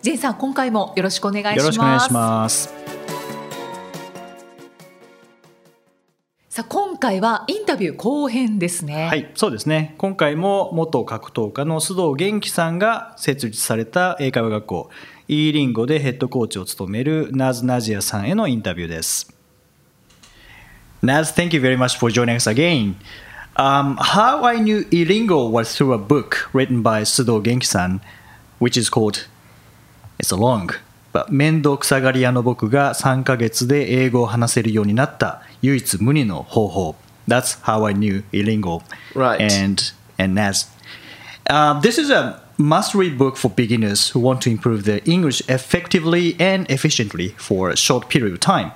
ジェンさん今回もよろしくお願いします。よろしくお願いします。さあ今回はインタビュー後編ですね。はいそうですね。今回も元格闘家の須藤元気さんが設立された英会話学校 e リンゴでヘッドコーチを務めるナズナジアさんへのインタビューです。Naz, thank you very much for joining us again. Um, how I knew Ilingo was through a book written by Sudo Genki-san, which is called It's long. But 面倒くさがり屋の僕が3ヶ月で英語を話せるようになった唯一無二の方法。That's how I knew Elingo. Right. And, and Naz. Uh, um, this is a must read book for beginners who want to improve their English effectively and efficiently for a short period of time.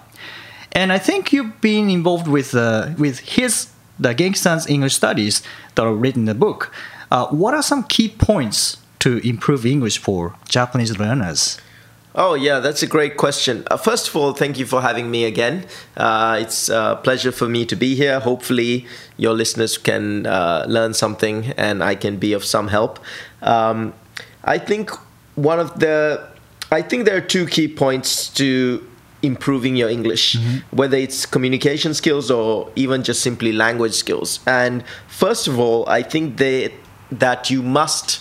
And I think you've been involved with, uh, with his, the Genki-san's English studies that are written in the book. Uh, what are some key points to improve English for Japanese learners? Oh, yeah, that's a great question. Uh, first of all, thank you for having me again. Uh, it's a pleasure for me to be here. Hopefully, your listeners can uh, learn something and I can be of some help. Um, I think one of the, I think there are two key points to improving your English, whether it's communication skills or even just simply language skills. And first of all, I think they, that you must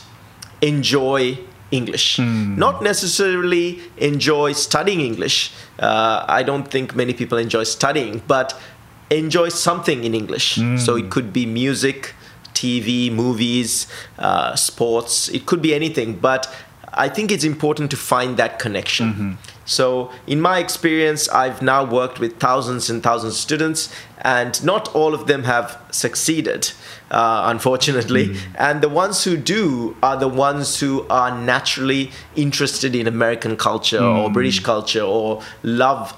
enjoy English. Not necessarily enjoy studying English. Uh, I don't think many people enjoy studying, but enjoy something in English. So it could be music, TV, movies, uh, sports, it could be anything. But I think it's important to find that connection. So, in my experience, I've now worked with thousands and thousands of students, and not all of them have succeeded, uh, unfortunately. And the ones who do are the ones who are naturally interested in American culture or British culture or love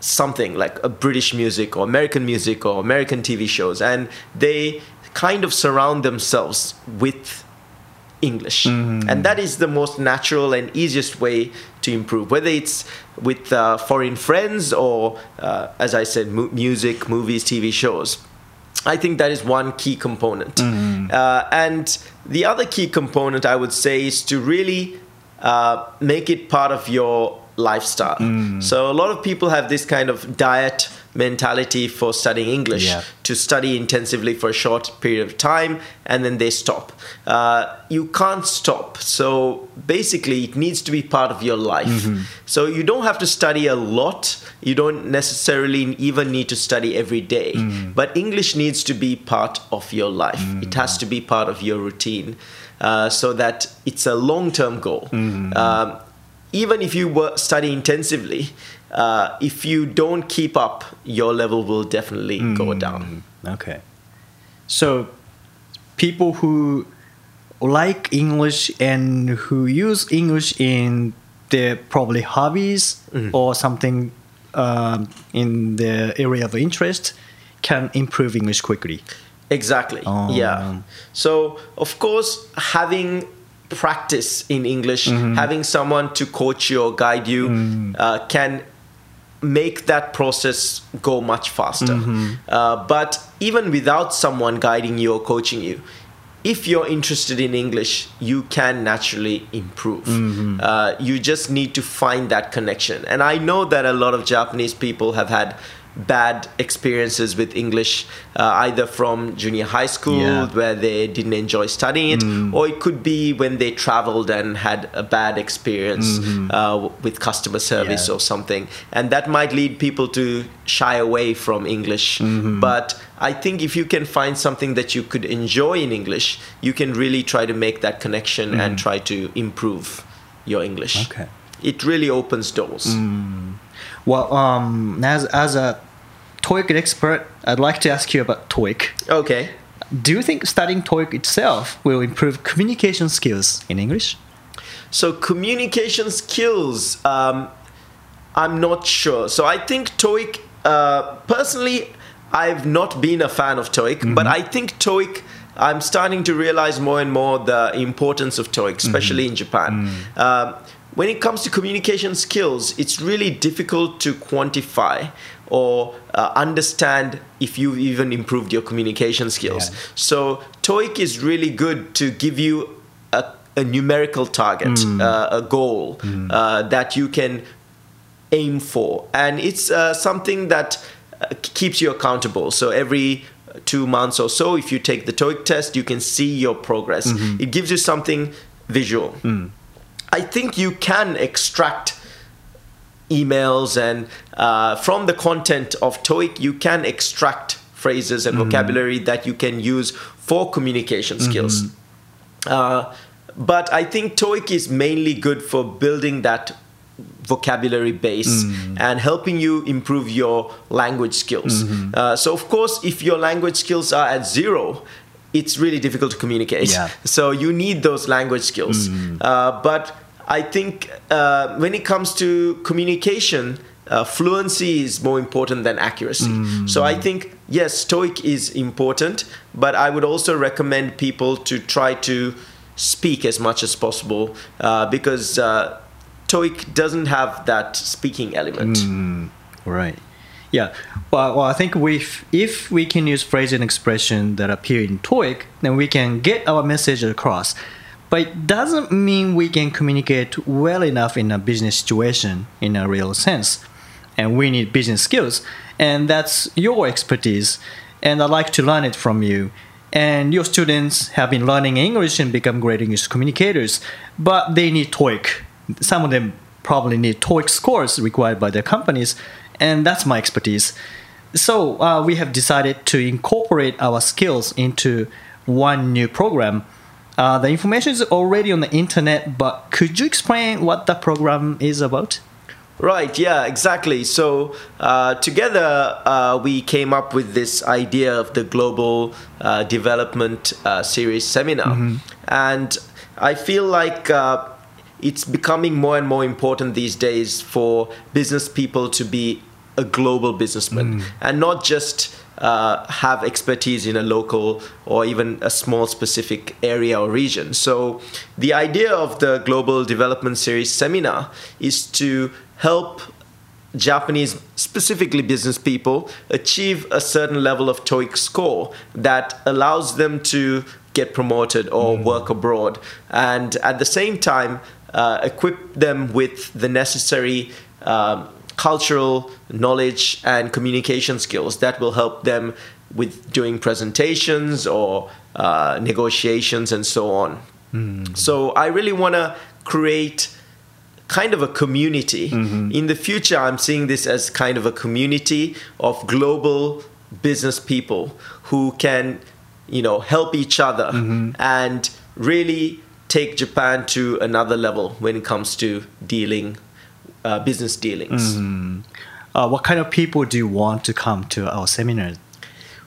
something like a British music or American music or American TV shows, and they kind of surround themselves with English. And that is the most natural and easiest way to improve, whether it's with uh, foreign friends or, uh, as I said, mu- music, movies, TV shows. I think that is one key component. Uh, and the other key component, I would say, is to really uh, make it part of your lifestyle. So a lot of people have this kind of diet mentality for studying English Yeah. to study intensively for a short period of time and then they stop. Uh, you can't stop. So basically, it needs to be part of your life. So you don't have to study a lot. You don't necessarily even need to study every day. But English needs to be part of your life, it has to be part of your routine uh, so that it's a long term goal. Um, even if you work, study intensively, uh, if you don't keep up, your level will definitely go down. Okay. So, people who like English and who use English in their probably hobbies or something um, in the area of interest can improve English quickly. Exactly. Oh. Yeah. So, of course, having practice in English, having someone to coach you or guide you uh, can make that process go much faster. Uh, but even without someone guiding you or coaching you, if you're interested in English, you can naturally improve. Uh, you just need to find that connection. And I know that a lot of Japanese people have had bad experiences with English, uh, either from junior high school Yeah. where they didn't enjoy studying it, mm. or it could be when they traveled and had a bad experience mm-hmm. uh, with customer service Yeah. or something. And that might lead people to shy away from English. Mm-hmm. But I think if you can find something that you could enjoy in English, you can really try to make that connection and mm. try to improve your English. Okay. It really opens doors. Mm. Well, um, as, as a TOEIC expert, I'd like to ask you about TOEIC. Okay. Do you think studying TOEIC itself will improve communication skills in English? So communication skills, um, I'm not sure. So I think TOEIC, uh, personally, I've not been a fan of TOEIC, but I think TOEIC. I'm starting to realize more and more the importance of TOEIC, especially in Japan. Um, when it comes to communication skills, it's really difficult to quantify or uh, understand if you've even improved your communication skills. Yeah. So TOEIC is really good to give you a, a numerical target, uh, a goal uh, that you can aim for, and it's uh, something that uh, keeps you accountable. So every two months or so, if you take the TOEIC test, you can see your progress. It gives you something visual. I think you can extract emails and uh, from the content of TOEIC, you can extract phrases and vocabulary that you can use for communication skills. Uh, but I think TOEIC is mainly good for building that vocabulary base and helping you improve your language skills. Uh, so, of course, if your language skills are at zero, it's really difficult to communicate. Yeah. So you need those language skills. Uh, but I think uh, when it comes to communication, uh, fluency is more important than accuracy. So I think yes, TOEIC is important, but I would also recommend people to try to speak as much as possible uh, because uh, TOEIC doesn't have that speaking element. Right. Yeah. Well, well, I think we, if we can use phrase and expression that appear in TOEIC, then we can get our message across. But it doesn't mean we can communicate well enough in a business situation in a real sense. And we need business skills. And that's your expertise. And I'd like to learn it from you. And your students have been learning English and become great English communicators, but they need TOEIC. Some of them probably need TOEIC scores required by their companies, and that's my expertise. So uh, we have decided to incorporate our skills into one new program. Uh, the information is already on the internet, but could you explain what the program is about? Right, yeah, exactly. So, uh, together uh, we came up with this idea of the Global uh, Development uh, Series seminar. And I feel like uh, it's becoming more and more important these days for business people to be a global businessman and not just uh, have expertise in a local or even a small specific area or region. So, the idea of the Global Development Series seminar is to help Japanese, specifically business people, achieve a certain level of TOEIC score that allows them to get promoted or work abroad, and at the same time, uh, equip them with the necessary um, cultural knowledge and communication skills that will help them with doing presentations or uh, negotiations and so on. Hmm. So I really want to create kind of a community. Mm-hmm. In the future, I'm seeing this as kind of a community of global business people who can, you know, help each other mm-hmm. and really take Japan to another level when it comes to dealing, uh, business dealings. Uh, what kind of people do you want to come to our seminar?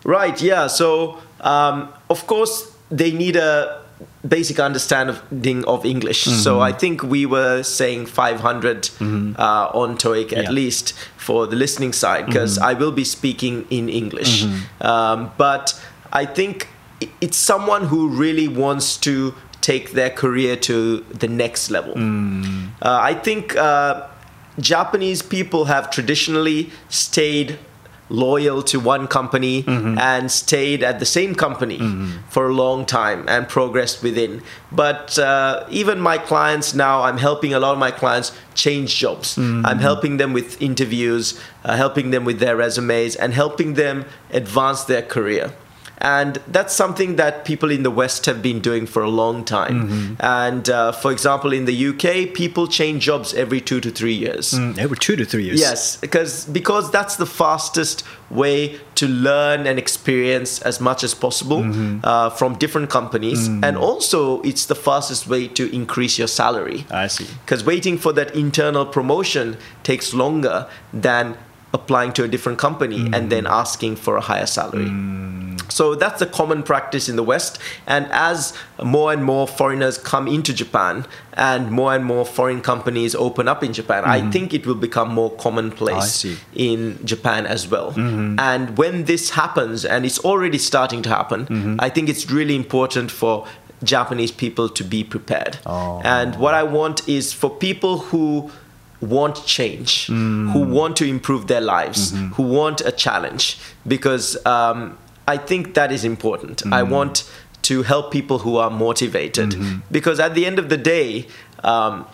Right, yeah. So, um, of course, they need a basic understanding of English. So, I think we were saying 500 uh, on TOEIC at Yeah. least for the listening side, because I will be speaking in English. Um, but I think it's someone who really wants to take their career to the next level. Uh, I think uh, Japanese people have traditionally stayed loyal to one company and stayed at the same company for a long time and progressed within. But uh, even my clients now, I'm helping a lot of my clients change jobs. I'm helping them with interviews, uh, helping them with their resumes, and helping them advance their career. And that's something that people in the West have been doing for a long time. And uh, for example, in the UK, people change jobs every two to three years. Mm, every two to three years. Yes, because because that's the fastest way to learn and experience as much as possible uh, from different companies, and also it's the fastest way to increase your salary. I see. Because waiting for that internal promotion takes longer than applying to a different company and mm. then asking for a higher salary. Mm. So that's a common practice in the West. And as more and more foreigners come into Japan and more and more foreign companies open up in Japan, I mm. think it will become more commonplace in Japan as well. Mm-hmm. And when this happens, and it's already starting to happen, mm-hmm. I think it's really important for Japanese people to be prepared. Oh. And what I want is for people who want change, who want to improve their lives, who want a challenge, because um, I think that is important. I want to help people who are motivated, because at the end of the day, um,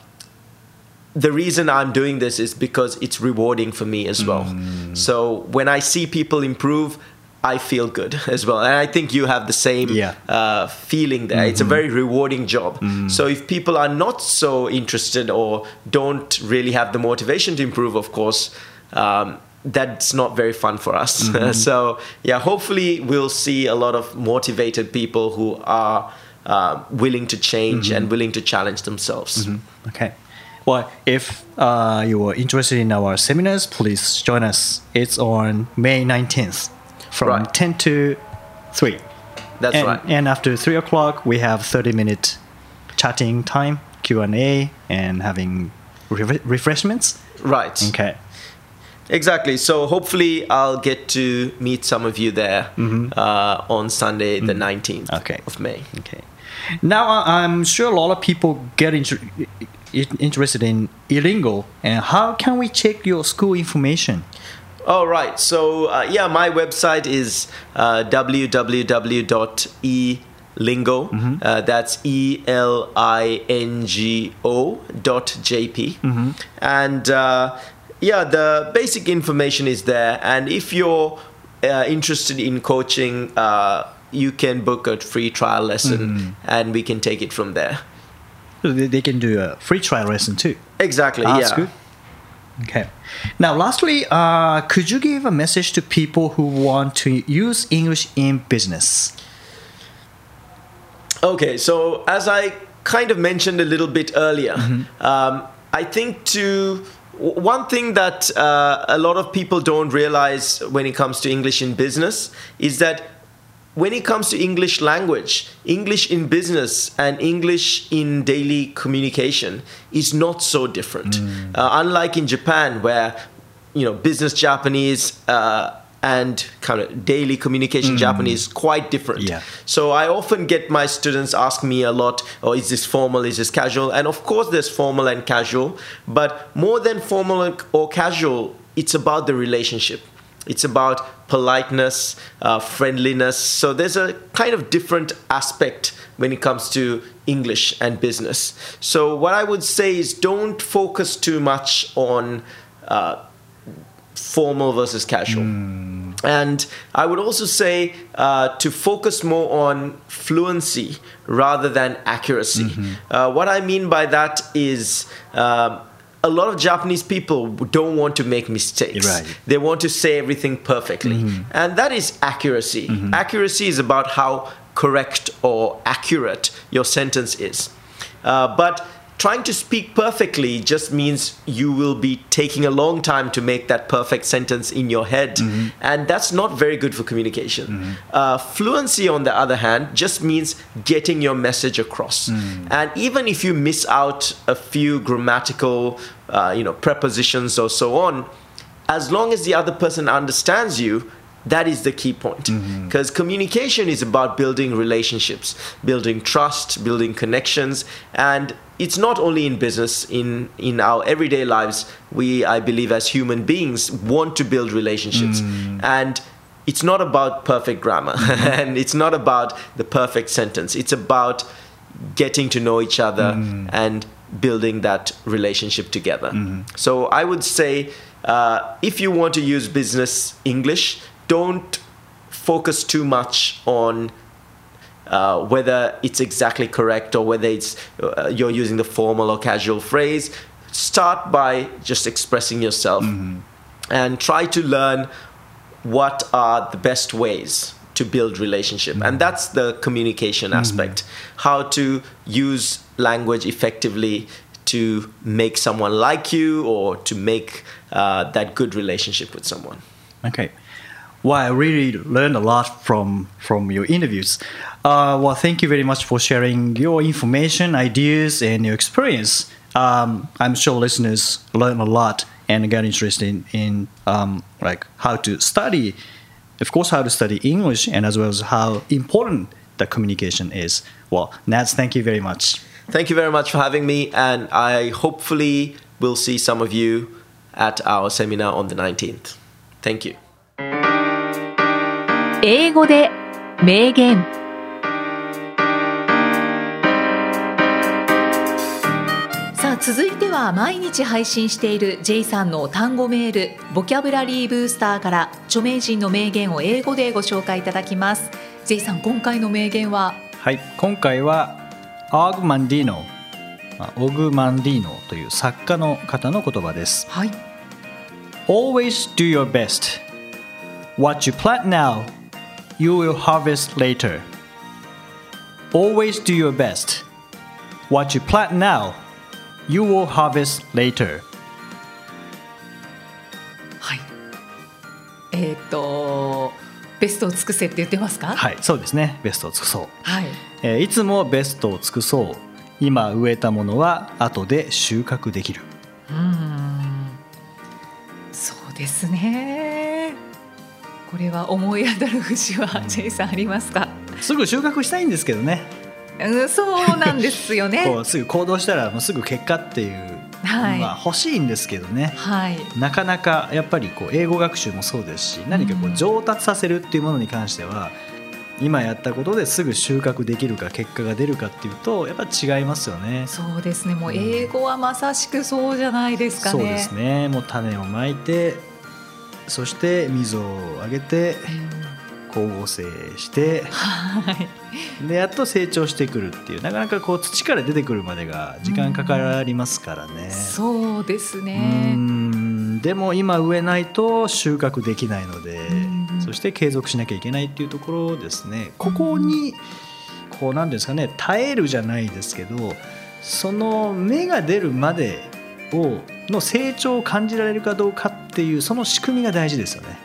the reason I'm doing this is because it's rewarding for me as well. So when I see people improve, I feel good as well. And I think you have the same Yeah. uh, feeling there. It's a very rewarding job. So if people are not so interested or don't really have the motivation to improve, of course, um, that's not very fun for us. so yeah, hopefully we'll see a lot of motivated people who are uh, willing to change and willing to challenge themselves. Okay. Well, if uh, you are interested in our seminars, please join us. It's on May 19th from Right. 10 to 3. That's and, right. And after 3 o'clock, we have 30 minute chatting time, Q&A, and having re- refreshments. Right. Okay. Exactly. So hopefully I'll get to meet some of you there mm-hmm. uh, on Sunday, the mm-hmm. 19th Okay. of May. Okay. Now I- I'm sure a lot of people get inter- interested in Elingo, and how can we check your school information? All right. So uh, yeah, my website is uh, www.elingo. Uh, that's E L I N G O dot JP. And uh, yeah, the basic information is there. And if you're uh, interested in coaching, uh, you can book a free trial lesson, and we can take it from there. They can do a free trial lesson too. Exactly. Ah, yeah. That's good. Okay. Now, lastly, uh, could you give a message to people who want to use English in business? Okay, so as I kind of mentioned a little bit earlier, um, I think to one thing that uh, a lot of people don't realize when it comes to English in business is that when it comes to English language, English in business and English in daily communication is not so different. Uh, unlike in Japan, where you know business Japanese uh, and kind of daily communication Japanese quite different. Yeah. So I often get my students ask me a lot, oh, is this formal, is this casual? And of course, there's formal and casual, but more than formal or casual, it's about the relationship. It's about politeness, uh, friendliness. So there's a kind of different aspect when it comes to English and business. So what I would say is don't focus too much on uh, formal versus casual. And I would also say uh, to focus more on fluency rather than accuracy. Uh, what I mean by that is um a lot of Japanese people don't want to make mistakes. Right. They want to say everything perfectly. And that is accuracy. Accuracy is about how correct or accurate your sentence is. Uh, but trying to speak perfectly just means you will be taking a long time to make that perfect sentence in your head. And that's not very good for communication. Uh, fluency, on the other hand, just means getting your message across. And even if you miss out a few grammatical, uh, you know, prepositions or so on, as long as the other person understands you, that is the key point. Mm-hmm. Because communication is about building relationships, building trust, building connections, and it's not only in business, in, in our everyday lives, we, I believe, as human beings, want to build relationships. Mm. And it's not about perfect grammar mm-hmm. and it's not about the perfect sentence. It's about getting to know each other mm. and building that relationship together. Mm-hmm. So I would say uh, if you want to use business English, don't focus too much on uh, whether it's exactly correct or whether it's uh, you're using the formal or casual phrase. Start by just expressing yourself and try to learn what are the best ways to build relationship. And that's the communication aspect. How to use language effectively to make someone like you or to make uh, that good relationship with someone. Okay. Well, I really learned a lot from from your interviews. Uh, well, thank you very much for sharing your information, ideas, and your experience. Um, I'm sure listeners learn a lot and got interested in, in um, like how to study, of course, how to study English, and as well as how important the communication is. Well, Nats, thank you very much. Thank you very much for having me, and I hopefully will see some of you at our seminar on the 19th. Thank you. 英語で名言。さあ続いては毎日配信している J さんの単語メールボキャブラリーブースターから著名人の名言を英語でご紹介いただきます。J さん今回の名言は？はい、今回はオグマンディーノ、まあオグマンディーノという作家の方の言葉です。はい。Always do your best. What you plant now, you will harvest later. Always do your best. What you plant now, you will harvest later. はいえーっとベストを尽くせって言ってますか？はい、そうですね。ベストを尽くそう。はいえーいつもベストを尽くそう。今植えたものは後で収穫できる。うーんそうですねこれは思い当たる節は J さんありますか、すぐ収穫したいんですけどね。うん、そうなんですよね。こうすぐ行動したらもうすぐ結果っていうはい。のが欲しいんですけどね、はい。なかなかやっぱりこう英語学習もそうですし何かこうん。う上達させるっていうものに関しては今やったことですぐ収穫できるか結果が出るかっていうとやっぱ違いますよね。そうですね。もう英語はまさしくそうじゃないですかね。そうですね。もう種をまいてそして水をあげてうん光合成してはい。でやっと成長してくるっていうなかなかこう土から出てくるまでが時間かかりますからね。そうですうねん。でも今植えないと収穫できないのでうんそして継続しなきゃいけないっていうところですね。ここにこうなんですかね耐えるじゃないですけどその芽が出るまでをの成長を感じられるかどうかっていうその仕組みが大事ですよね。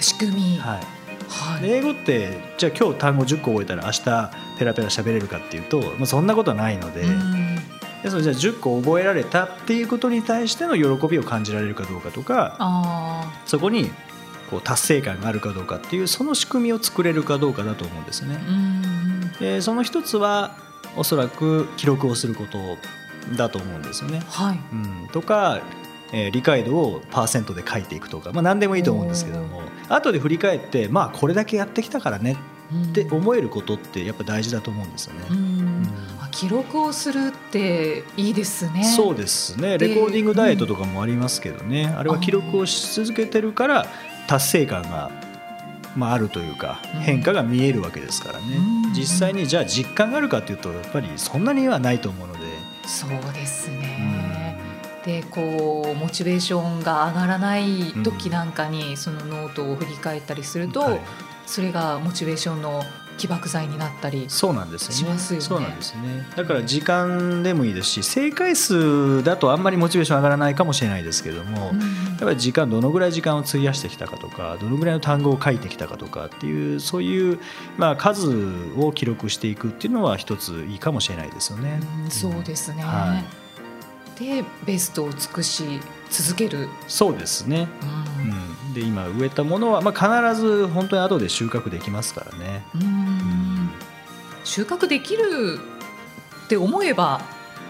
仕組みはい、はいで英語ってじゃあ今日単語10個覚えたら明日ペラペラ喋れるかっていうと、まあ、そんなことはないので。うんでそのじゃあ10個覚えられたっていうことに対しての喜びを感じられるかどうかとかあそこにこう達成感があるかどうかっていうその仕組みを作れるかどうかだと思うんですねー。うんでその一つはおそらく記録をすることだと思うんですよね。はい。うん、とか、えー理解度をパーセントで書いていくとか、まあ、何でもいいと思うんですけども後で振り返ってまあこれだけやってきたからねって思えることってやっぱ大事だと思うんですよね。うん。記録をするっていいですね。そうですね。でレコーディングダイエットとかもありますけどね、あれは記録をし続けてるから達成感が、まあ、あるというかうん。変化が見えるわけですからね、うん。実際にじゃあ実感があるかというとやっぱりそんなにはないと思うので、そうですうん。ね、でこうモチベーションが上がらない時なんかにそのノートを振り返ったりすると、はい。それがモチベーションの起爆剤になったりそうなんですよね。しますよね。そうなんですね。だから時間でもいいですし正解数だとあんまりモチベーション上がらないかもしれないですけども、うんやっぱり時間どのぐらい時間を費やしてきたかとかどのぐらいの単語を書いてきたかとかっていうそういう、まあ、数を記録していくっていうのは一ついいかもしれないですよね。うんそうですね、はでベストを尽くし続ける、そうですね、うん。うん、で今植えたものは、まあ、必ず本当に後で収穫できますからね。うん収穫できるって思えば、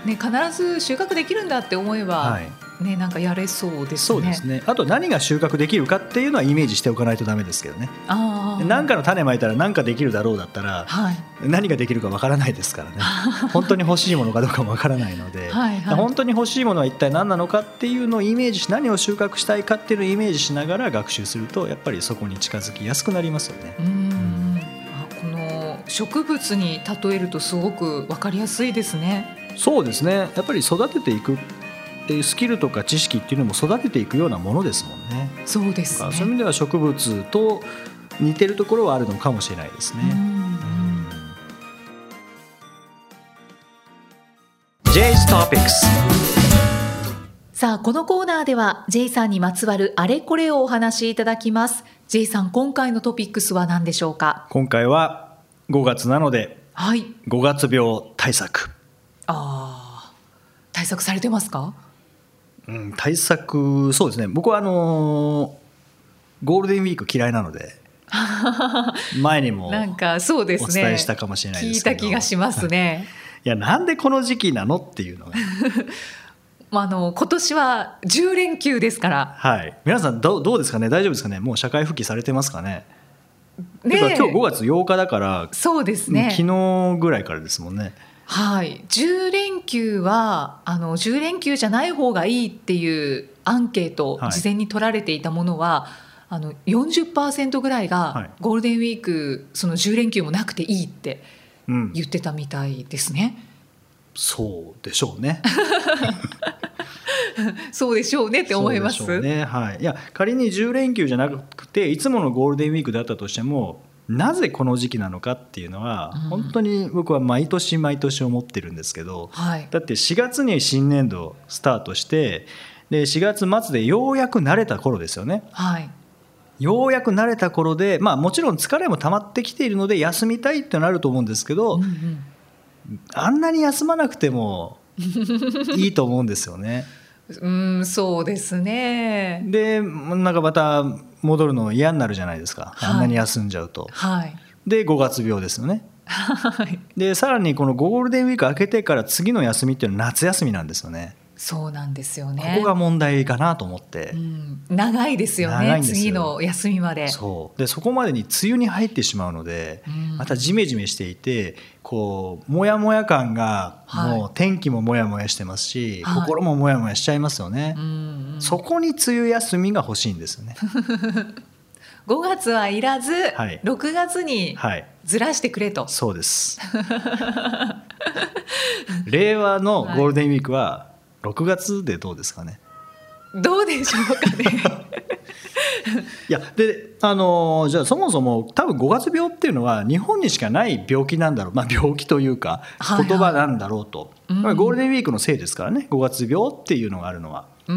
ね、必ず収穫できるんだって思えば、はいね、なんかやれそうですね。そうですね。あと何が収穫できるかっていうのはイメージしておかないとダメですけどね。何かの種まいたら何かできるだろうだったらはい。何ができるかわからないですからね。本当に欲しいものかどうかもわからないので、はいはい。本当に欲しいものは一体何なのかっていうのをイメージし何を収穫したいかっていうのをイメージしながら学習するとやっぱりそこに近づきやすくなりますよね。うん。あこの植物に例えるとすごくわかりやすいですね。そうですね。やっぱり育てていくっていうスキルとか知識っていうのも育てていくようなものですもんね。そうですね。そういう意味では植物と似てるところはあるのかもしれないですね。J's Topics さあこのコーナーでは J さんにまつわるあれこれをお話しいただきます。J さん今回のトピックスは何でしょうか？今回は5月なのではい。5月病対策、ああ対策されてますか？うん、対策そうですね。僕はあのーゴールデンウィーク嫌いなので 前にもなんかそうですね。お伝えしたかもしれないですけど。聞いた気がしますね。いやなんでこの時期なのっていうのが。まああの今年は10連休ですから。はい。皆さんどうどうですかね？大丈夫ですかね？もう社会復帰されてますかね？ね今日5月8日だから、そうですね。昨日ぐらいからですもんねはい、10連休はあの10連休じゃない方がいいっていうアンケート、はい。事前に取られていたものはあの40%ぐらいはい。がゴールデンウィークその10連休もなくていいってうん。言ってたみたいですね。そうでしょうね。そうでしょうねって思います。ね。はい、いや仮に10連休じゃなくていつものゴールデンウィークだったとしてもなぜこの時期なのかっていうのは、うん。本当に僕は毎年毎年思ってるんですけどはい、だって4月に新年度スタートしてで4月末でようやく慣れた頃ですよね。はい、ようやく慣れた頃でまあもちろん疲れも溜まってきているので休みたいってなると思うんですけど、うんうん。あんなに休まなくても いいと思うんですよね。うん、そうですね。でなんかまた戻るの嫌になるじゃないですか、はいあんなに休んじゃうと。はい、で5月病ですよね。はい、でさらにこのゴールデンウィーク明けてから次の休みっていうのは夏休みなんですよね。そうなんですよね。ここが問題かなと思って。うん、長いですよね。次の休みまで。そう。でそこまでに梅雨に入ってしまうので、うん。またジメジメしていてこうモヤモヤ感がはい。もう天気もモヤモヤしてますし、はい。心もモヤモヤしちゃいますよね、うんうん。そこに梅雨休みが欲しいんですよね。5月はいらず、はい。6月にはい。ずらしてくれと、そうです。令和のゴールデンウィークは6月でどうですかね、どうでしょうかね。いやであのーじゃあそもそも多分5月病っていうのは日本にしかない病気なんだろう、まあ、病気というかはいはい。言葉なんだろうと、うん。まあゴールデンウィークのせいですからね。5月病っていうのがあるのは。うん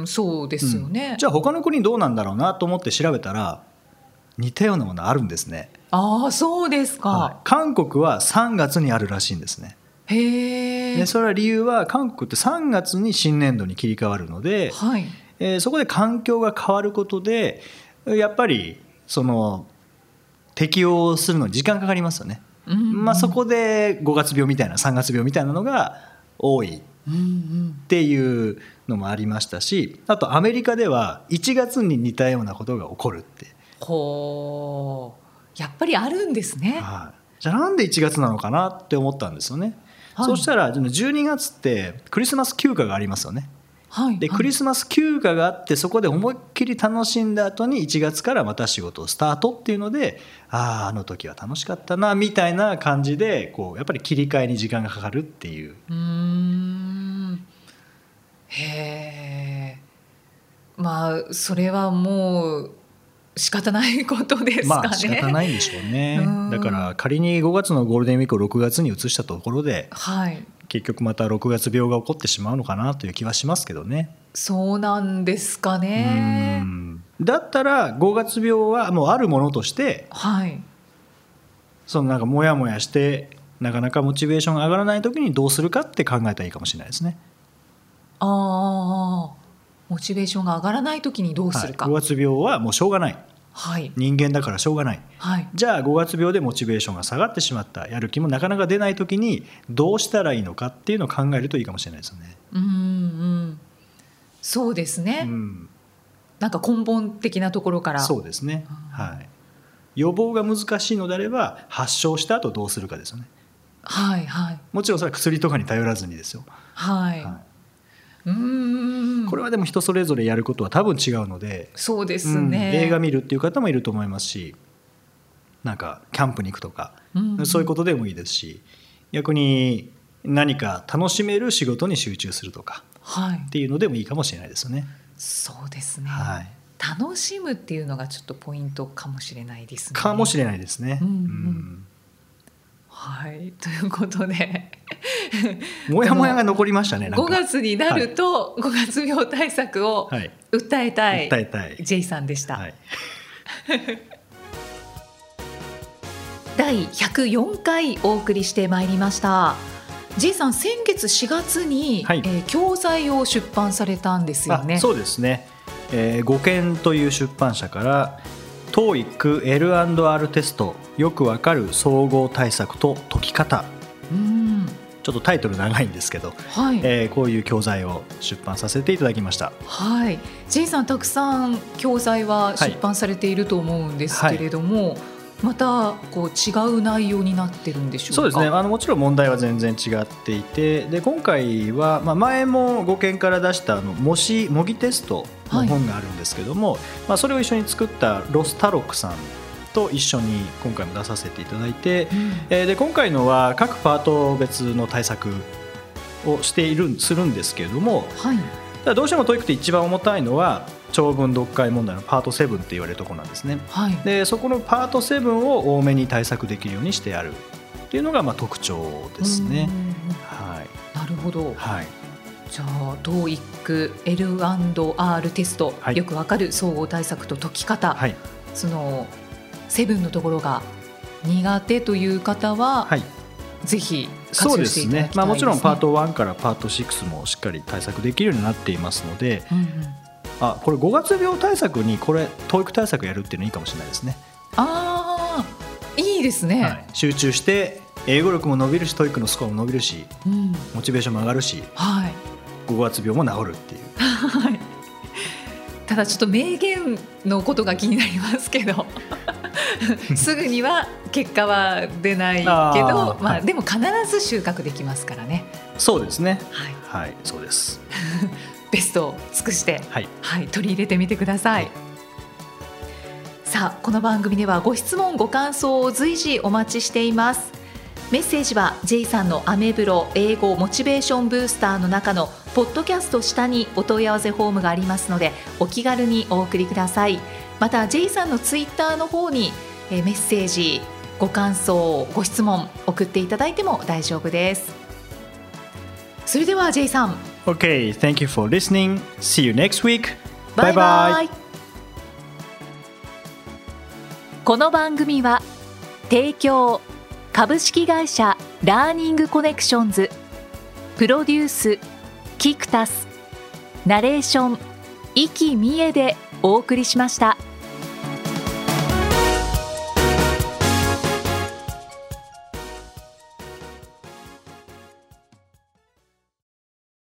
うん。そうですよね、じゃあ他の国どうなんだろうなと思って調べたら似たようなものあるんですね、ああそうですか、はい。韓国は3月にあるらしいんですねでそれは理由は韓国って3月に新年度に切り替わるので、はい。えーそこで環境が変わることでやっぱりその適応するのに時間かかりますよね、うんうん。まあ、そこで5月病みたいな3月病みたいなのが多いっていうのもありましたしあとアメリカでは1月に似たようなことが起こるって、ほうやっぱりあるんですね。はい、じゃあなんで1月なのかなって思ったんですよね、はい。そしたら12月ってクリスマス休暇がありますよね。はい。はい。でクリスマス休暇があってそこで思いっきり楽しんだ後に1月からまた仕事をスタートっていうのであああの時は楽しかったなみたいな感じでこうやっぱり切り替えに時間がかかるっていう。うーん。へえまあそれはもう仕方ないことですかね。まあ仕方ないんでしょうねうんだから仮に5月のゴールデンウィークを6月に移したところではい結局また6月病が起こってしまうのかなという気はしますけどね。そうなんですかうね。んだったら5月病はもうあるものとしてはい。そのなんかモヤモヤしてなかなかモチベーションが上がらない時にどうするかって考えたらいいかもしれないですね。ああ、モチベーションが上がらないときにどうするか。はい、5月病はもうしょうがないはい。人間だからしょうがないはい。じゃあ5月病でモチベーションが下がってしまったやる気もなかなか出ない時にどうしたらいいのかっていうのを考えるといいかもしれないですよね。うんうん。そうですね。うん、なんか根本的なところから。そうですね、はい、予防が難しいのであれば発症した後どうするかですよねはいはいもちろんそれは薬とかに頼らずにですよ、はい。はうーん。い、これはでも人それぞれやることは多分違うのでそうですうんね。映画見るっていう方もいると思いますしなんかキャンプに行くとか、うんそういうことでもいいですし逆に何か楽しめる仕事に集中するとかはいっ。ていうのでもいいかもしれないですよね。そうですね。はい、楽しむっていうのがちょっとポイントかもしれないですね。かもしれないですね。うんうんはい。ということで。もやもやが残りましたねなん5か月になると5月病対策をはい。訴えたい訴えたい。J さんでした、はい。第104回お送りしてまいりました。J さん先月4月に、はい。えー教材を出版されたんですよね。あそうですね、えー、五研という出版社から TOEIC L&R テストよくわかる総合対策と解き方。うん。ちょっとタイトル長いんですけど、はい、えーこういう教材を出版させていただきました。はい、J さんたくさん教材は出版されていると思うんですけれども、またこう違う内容になってるんでしょうか？そうですね。あのもちろん問題は全然違っていてで今回は、まあ、前も5件から出したあの模試模擬テストの本があるんですけども、まあ、それを一緒に作ったロスタロックさんと一緒に今回も出させていただいて、うん。えーで今回のは各パート別の対策をしているするんですけれどもはい、ただどうしてもトイックって一番重たいのは長文読解問題のパート7って言われるところなんですね。はい、でそこのパート7を多めに対策できるようにしてあるっていうのがまあ特徴ですね。うん。はい、なるほど。はい、じゃあ TOEIC L&R テスト、はい。よくわかる総合対策と解き方、はい、そのセブンのところが苦手という方は、はい、ぜひそうです、ね。まあ、もちろんパート1からパート6もしっかり対策できるようになっていますのでうんうん、あこれ5月病対策にこれ TOEIC 対策やるっていうのいいかもしれないですね、ああいいですね。はい、集中して英語力も伸びるし TOEIC のスコアも伸びるしうん、モチベーションも上がるし。はい。5月病も治るっていう。はい。ただちょっと名言のことが気になりますけど。すぐには結果は出ないけどまあ、はい。でも必ず収穫できますからね、そうですね。はい、はいそうです。ベストを尽くして、はい。はい、取り入れてみてください。さあこの番組ではご質問ご感想を随時お待ちしていますメッセージは J さんのアメブロ英語モチベーションブースターの中のポッドキャスト下にお問い合わせフォームがありますのでお気軽にお送りくださいまた J さんのツイッターの方にえーメッセージご感想ご質問送っていただいても大丈夫ですそれでは J さん Okay, thank you for listening. See you next week. Bye bye. イこの番組は提供株式会社ラーニングコネクションズプロデュースキクタスナレーション生きみえでお送りしました。